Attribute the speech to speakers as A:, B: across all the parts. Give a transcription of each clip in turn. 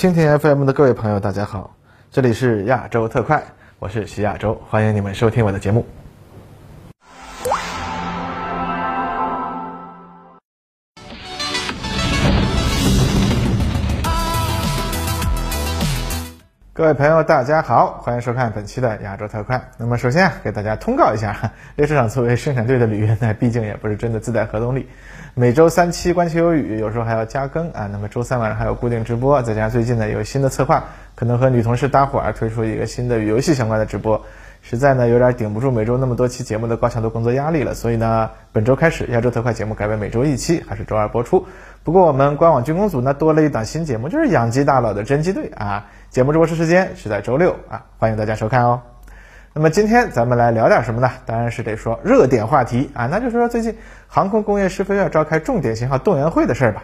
A: 蜻蜓 FM 的各位朋友，大家好，这里是亚洲特快，我是徐亚洲，欢迎你们收听我的节目。各位朋友，大家好，欢迎收看本期的亚洲特快。那么首先啊，给大家通告一下，列车长作为生产队的履约呢，毕竟也不是真的自带核动力。每周三期观球有雨，有时候还要加更啊。那么周三晚上还有固定直播，再加上最近呢有新的策划，可能和女同事搭伙儿推出一个新的与游戏相关的直播，实在呢有点顶不住每周那么多期节目的高强度工作压力了。所以呢，本周开始亚洲特快节目改为每周一期，还是周二播出。不过我们官网军工组呢多了一档新节目，就是养鸡大佬的侦缉队啊。节目直播时间是在周六啊，欢迎大家收看哦。那么今天咱们来聊点什么呢？当然是得说热点话题啊，那就是说最近航空工业师非要召开重点型号动员会的事儿吧。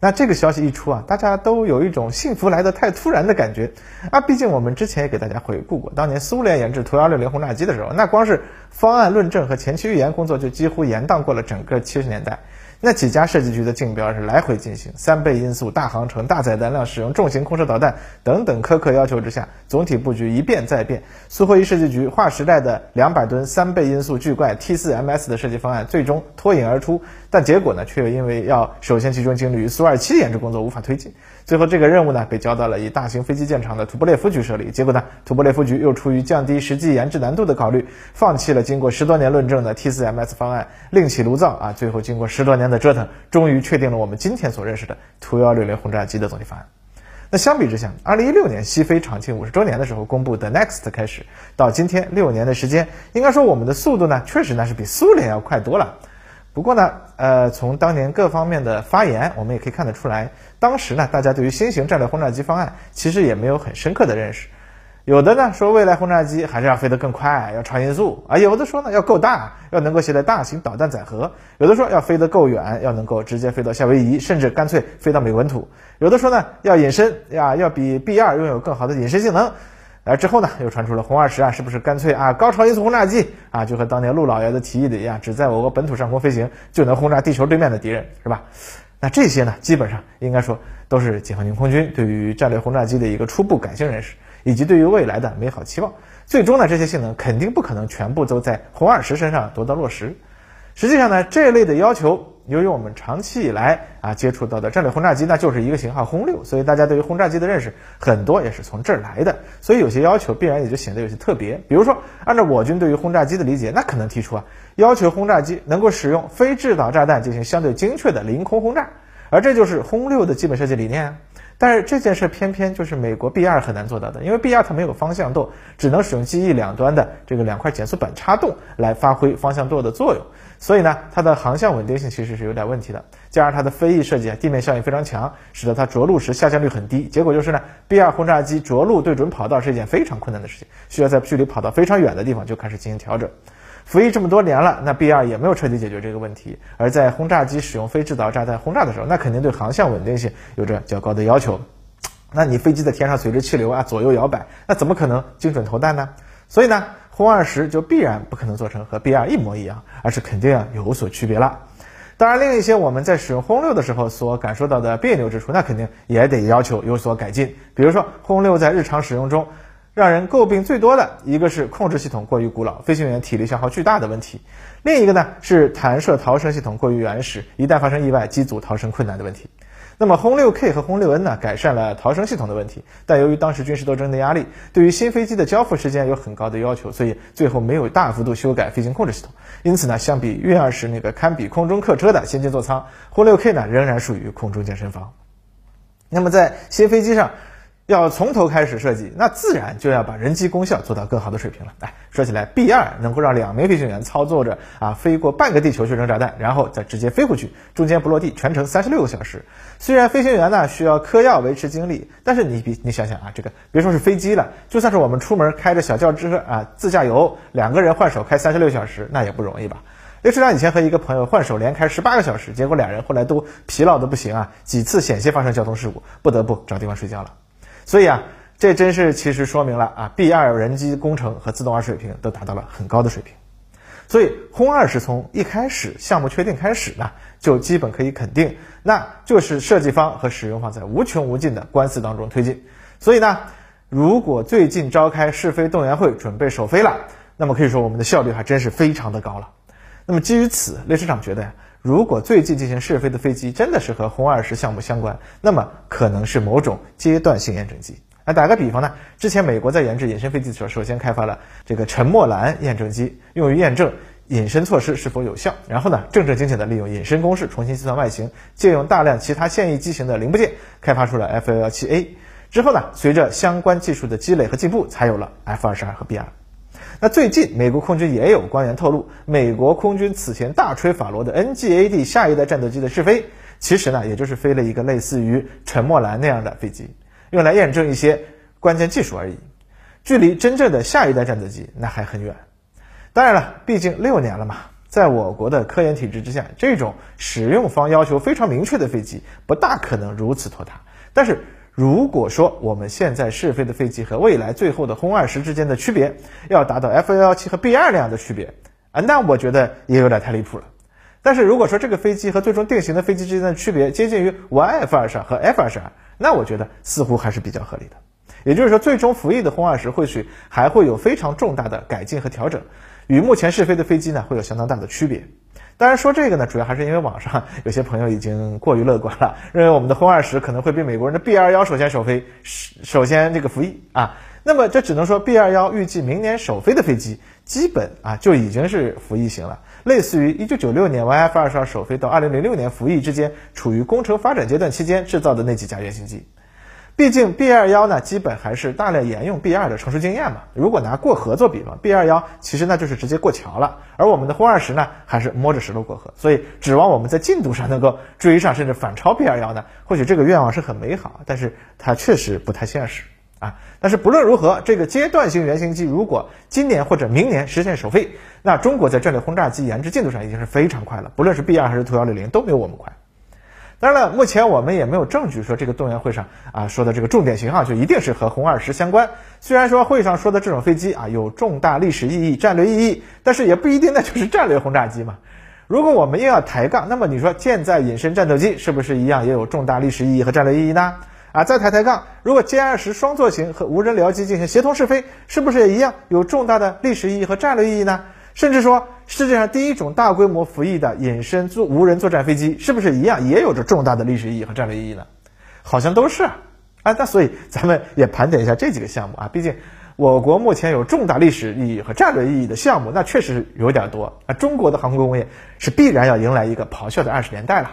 A: 那这个消息一出啊，大家都有一种幸福来得太突然的感觉啊。毕竟我们之前也给大家回顾过，当年苏联研制图幺六零轰炸机的时候，那光是方案论证和前期预研工作就几乎延宕过了整个七十年代。那几家设计局的竞标是来回进行，三倍音速、大航程、大载弹量、使用重型空射导弹等等苛刻要求之下，总体布局一变再变。苏霍伊设计局划时代的两百吨三倍音速巨怪 T 四 MS 的设计方案最终脱颖而出，但结果呢，却又因为要首先集中精力于苏二七研制工作，无法推进。最后这个任务呢，被交到了以大型飞机建厂的图波列夫局手里。结果呢，图波列夫局又出于降低实际研制难度的考虑，放弃了经过十多年论证的 T4MS 方案，另起炉灶啊！最后经过十多年的折腾，终于确定了我们今天所认识的图幺六零轰炸机的总体方案。那相比之下，二零一六年西飞厂庆五十周年的时候公布的 Next 开始，到今天六年的时间，应该说我们的速度呢，确实那是比苏联要快多了。不过呢，呃，从当年各方面的发言，我们也可以看得出来，当时呢，大家对于新型战略轰炸机方案其实也没有很深刻的认识。有的呢说未来轰炸机还是要飞得更快，要超音速啊；有的说呢要够大，要能够携带大型导弹载荷；有的说要飞得够远，要能够直接飞到夏威夷，甚至干脆飞到美本土；有的说呢要隐身呀，要比 B 二拥有更好的隐身性能。而之后呢，又传出了轰二十啊，是不是干脆啊高超音速轰炸机啊，就和当年陆老爷子提议的一样，只在我国本土上空飞行就能轰炸地球对面的敌人，是吧？那这些呢，基本上应该说都是解放军空军对于战略轰炸机的一个初步感性认识，以及对于未来的美好期望。最终呢，这些性能肯定不可能全部都在轰二十身上得到落实。实际上呢，这类的要求。由于我们长期以来啊接触到的战略轰炸机，那就是一个型号轰六，所以大家对于轰炸机的认识很多也是从这儿来的，所以有些要求必然也就显得有些特别。比如说，按照我军对于轰炸机的理解，那可能提出啊，要求轰炸机能够使用非制导炸弹进行相对精确的凌空轰炸，而这就是轰六的基本设计理念啊。但是这件事偏偏就是美国 B 二很难做到的，因为 B 二它没有方向舵，只能使用机翼两端的这个两块减速板插动来发挥方向舵的作用。所以呢，它的航向稳定性其实是有点问题的，加上它的飞翼设计啊，地面效应非常强，使得它着陆时下降率很低。结果就是呢，B2 轰炸机着陆对准跑道是一件非常困难的事情，需要在距离跑道非常远的地方就开始进行调整。服役这么多年了，那 B2 也没有彻底解决这个问题。而在轰炸机使用非制导炸弹轰炸的时候，那肯定对航向稳定性有着较高的要求。那你飞机在天上随着气流啊左右摇摆，那怎么可能精准投弹呢？所以呢？轰二十就必然不可能做成和 B 二一模一样，而是肯定要有所区别了。当然，另一些我们在使用轰六的时候所感受到的别扭之处，那肯定也得要求有所改进。比如说，轰六在日常使用中，让人诟病最多的一个是控制系统过于古老，飞行员体力消耗巨大的问题；另一个呢是弹射逃生系统过于原始，一旦发生意外，机组逃生困难的问题。那么轰六 K 和轰六 N 呢，改善了逃生系统的问题，但由于当时军事斗争的压力，对于新飞机的交付时间有很高的要求，所以最后没有大幅度修改飞行控制系统。因此呢，相比运二十那个堪比空中客车的先进座舱，轰六 K 呢仍然属于空中健身房。那么在新飞机上。要从头开始设计，那自然就要把人机功效做到更好的水平了。哎，说起来，B 二能够让两名飞行员操作着啊飞过半个地球去扔炸弹，然后再直接飞回去，中间不落地，全程三十六个小时。虽然飞行员呢需要嗑药维持精力，但是你比你想想啊，这个别说是飞机了，就算是我们出门开着小轿车啊自驾游，两个人换手开三十六小时，那也不容易吧？刘车长以前和一个朋友换手连开十八个小时，结果俩人后来都疲劳的不行啊，几次险些发生交通事故，不得不找地方睡觉了。所以啊，这真是其实说明了啊，B 二人机工程和自动化水平都达到了很高的水平。所以轰二是从一开始项目确定开始呢，就基本可以肯定，那就是设计方和使用方在无穷无尽的官司当中推进。所以呢，如果最近召开试飞动员会准备首飞了，那么可以说我们的效率还真是非常的高了。那么基于此，雷市长觉得呀，如果最近进行试飞的飞机真的是和轰二十项目相关，那么可能是某种阶段性验证机。啊，打个比方呢，之前美国在研制隐身飞机的时候，首先开发了这个沉默蓝验证机，用于验证隐身措施是否有效。然后呢，正正经经的利用隐身公式重新计算外形，借用大量其他现役机型的零部件，开发出了 F 幺幺七 A。之后呢，随着相关技术的积累和进步，才有了 F 二十二和 B 二。那最近美国空军也有官员透露，美国空军此前大吹法罗的 NGAD 下一代战斗机的试飞，其实呢，也就是飞了一个类似于沉默蓝那样的飞机。用来验证一些关键技术而已，距离真正的下一代战斗机那还很远。当然了，毕竟六年了嘛，在我国的科研体制之下，这种使用方要求非常明确的飞机不大可能如此拖沓。但是如果说我们现在试飞的飞机和未来最后的轰二十之间的区别要达到 F 幺幺七和 B 二那样的区别啊，那我觉得也有点太离谱了。但是如果说这个飞机和最终定型的飞机之间的区别接近于 Y F 二十二和 F 二十二。那我觉得似乎还是比较合理的，也就是说，最终服役的轰二十或许还会有非常重大的改进和调整，与目前试飞的飞机呢会有相当大的区别。当然说这个呢，主要还是因为网上有些朋友已经过于乐观了，认为我们的轰二十可能会比美国人的 B 二幺首先首飞，首先这个服役啊。那么这只能说 B 二幺预计明年首飞的飞机，基本啊就已经是服役型了。类似于一九九六年 YF 二十二首飞到二零零六年服役之间，处于工程发展阶段期间制造的那几架原型机。毕竟 B 二幺呢，基本还是大量沿用 B 二的成熟经验嘛。如果拿过河做比方，B 二幺其实那就是直接过桥了，而我们的轰二十呢，还是摸着石头过河。所以指望我们在进度上能够追上甚至反超 B 二幺呢，或许这个愿望是很美好，但是它确实不太现实。啊，但是不论如何，这个阶段性原型机如果今年或者明年实现首飞，那中国在战略轰炸机研制进度上已经是非常快了，不论是 B 二还是图幺六零都没有我们快。当然了，目前我们也没有证据说这个动员会上啊说的这个重点型号就一定是和轰二十相关。虽然说会上说的这种飞机啊有重大历史意义、战略意义，但是也不一定那就是战略轰炸机嘛。如果我们硬要抬杠，那么你说舰载隐身战斗机是不是一样也有重大历史意义和战略意义呢？啊，再抬抬杠，如果歼二十双座型和无人僚机进行协同试飞，是不是也一样有重大的历史意义和战略意义呢？甚至说，世界上第一种大规模服役的隐身作无人作战飞机，是不是一样也有着重大的历史意义和战略意义呢？好像都是啊。啊，那所以咱们也盘点一下这几个项目啊，毕竟我国目前有重大历史意义和战略意义的项目，那确实有点多啊。中国的航空工业是必然要迎来一个咆哮的二十年代了。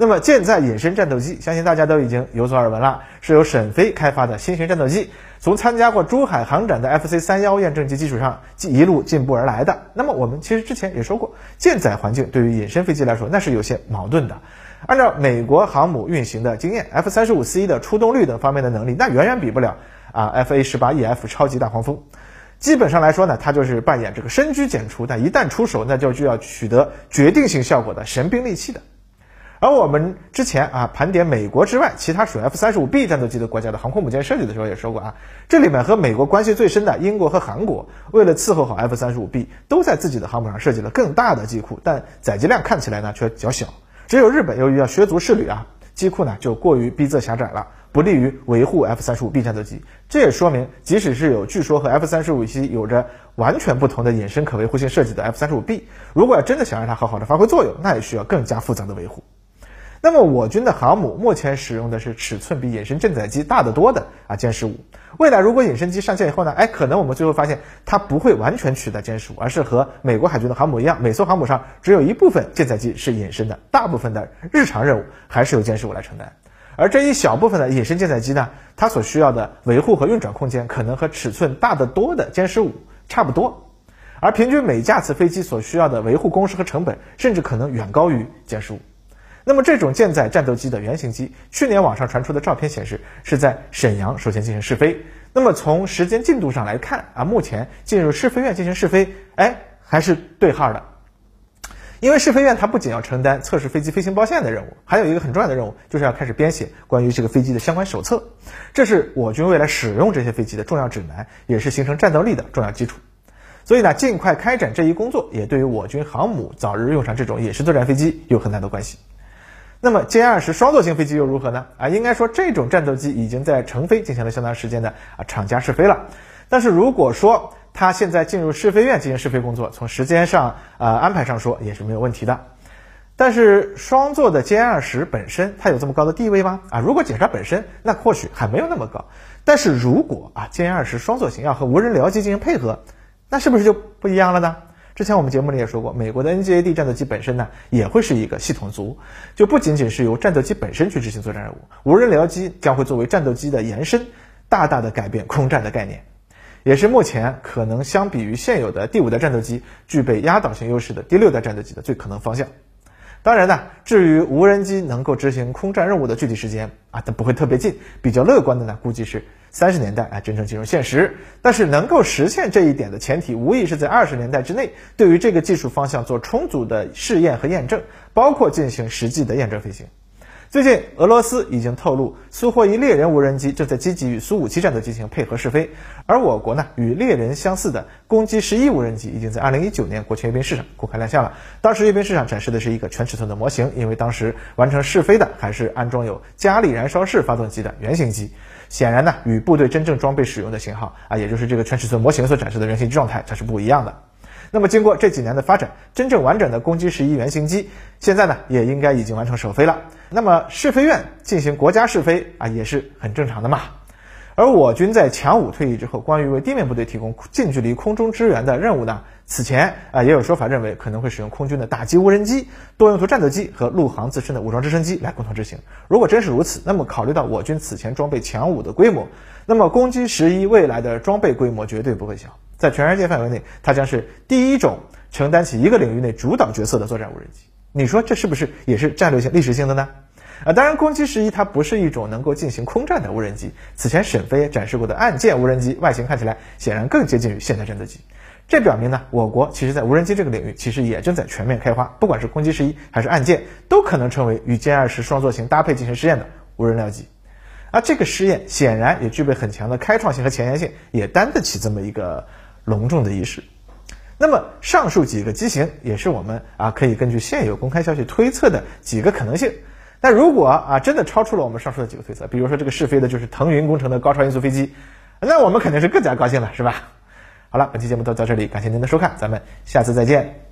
A: 那么舰载隐身战斗机，相信大家都已经有所耳闻了，是由沈飞开发的新型战斗机，从参加过珠海航展的 FC 三幺验证机基础上，一路进步而来的。那么我们其实之前也说过，舰载环境对于隐身飞机来说，那是有些矛盾的。按照美国航母运行的经验，F 三十五 C 的出动率等方面的能力，那远远比不了啊 FA 十八 EF 超级大黄蜂。基本上来说呢，它就是扮演这个深居简出，但一旦出手，那就就要取得决定性效果的神兵利器的。而我们之前啊盘点美国之外其他属 F 三十五 B 战斗机的国家的航空母舰设计的时候也说过啊，这里面和美国关系最深的英国和韩国，为了伺候好 F 三十五 B，都在自己的航母上设计了更大的机库，但载机量看起来呢却较小。只有日本由于要削足适履啊，机库呢就过于逼仄狭窄了，不利于维护 F 三十五 B 战斗机。这也说明，即使是有据说和 F 三十五 C 有着完全不同的隐身可维护性设计的 F 三十五 B，如果要真的想让它好好的发挥作用，那也需要更加复杂的维护。那么我军的航母目前使用的是尺寸比隐身舰载机大得多的啊歼十五。未来如果隐身机上线以后呢，哎，可能我们最后发现它不会完全取代歼十五，而是和美国海军的航母一样，每艘航母上只有一部分舰载机是隐身的，大部分的日常任务还是由歼十五来承担。而这一小部分的隐身舰载机呢，它所需要的维护和运转空间可能和尺寸大得多的歼十五差不多，而平均每架次飞机所需要的维护工时和成本，甚至可能远高于歼十五。那么这种舰载战斗机的原型机，去年网上传出的照片显示是在沈阳首先进行试飞。那么从时间进度上来看啊，目前进入试飞院进行试飞，哎，还是对号的。因为试飞院它不仅要承担测试飞机飞行包线的任务，还有一个很重要的任务，就是要开始编写关于这个飞机的相关手册。这是我军未来使用这些飞机的重要指南，也是形成战斗力的重要基础。所以呢，尽快开展这一工作，也对于我军航母早日用上这种野式作战飞机有很大的关系。那么歼二十双座型飞机又如何呢？啊，应该说这种战斗机已经在成飞进行了相当时间的啊厂家试飞了。但是如果说它现在进入试飞院进行试飞工作，从时间上啊安排上说也是没有问题的。但是双座的歼二十本身它有这么高的地位吗？啊，如果检查本身，那或许还没有那么高。但是如果啊歼二十双座型要和无人僚机进行配合，那是不是就不一样了呢？之前我们节目里也说过，美国的 NGAD 战斗机本身呢也会是一个系统族，就不仅仅是由战斗机本身去执行作战任务，无人僚机将会作为战斗机的延伸，大大的改变空战的概念，也是目前可能相比于现有的第五代战斗机具备压倒性优势的第六代战斗机的最可能方向。当然呢，至于无人机能够执行空战任务的具体时间啊，它不会特别近。比较乐观的呢，估计是三十年代啊，真正进入现实。但是能够实现这一点的前提，无疑是在二十年代之内，对于这个技术方向做充足的试验和验证，包括进行实际的验证飞行。最近，俄罗斯已经透露，苏霍伊猎人无人机正在积极与苏五七战斗机进行配合试飞，而我国呢，与猎人相似的攻击十一无人机已经在二零一九年国庆阅兵式上公开亮相了。当时阅兵式上展示的是一个全尺寸的模型，因为当时完成试飞的还是安装有加力燃烧式发动机的原型机，显然呢，与部队真正装备使用的型号啊，也就是这个全尺寸模型所展示的原型状态，它是不一样的。那么经过这几年的发展，真正完整的攻击十一原型机，现在呢也应该已经完成首飞了。那么试飞院进行国家试飞啊，也是很正常的嘛。而我军在强五退役之后，关于为地面部队提供近距离空中支援的任务呢，此前啊也有说法认为可能会使用空军的打击无人机、多用途战斗机和陆航自身的武装直升机来共同执行。如果真是如此，那么考虑到我军此前装备强五的规模，那么攻击十一未来的装备规模绝对不会小。在全世界范围内，它将是第一种承担起一个领域内主导角色的作战无人机。你说这是不是也是战略性、历史性的呢？啊，当然，攻击十一它不是一种能够进行空战的无人机。此前沈飞展示过的岸舰无人机外形看起来显然更接近于现代战斗机。这表明呢，我国其实在无人机这个领域其实也正在全面开花。不管是攻击十一还是岸舰，都可能成为与歼二十双座型搭配进行试验的无人僚机。而这个试验显然也具备很强的开创性和前沿性，也担得起这么一个。隆重的仪式。那么上述几个机型也是我们啊可以根据现有公开消息推测的几个可能性。但如果啊真的超出了我们上述的几个推测，比如说这个试飞的就是腾云工程的高超音速飞机，那我们肯定是更加高兴了，是吧？好了，本期节目就到这里，感谢您的收看，咱们下次再见。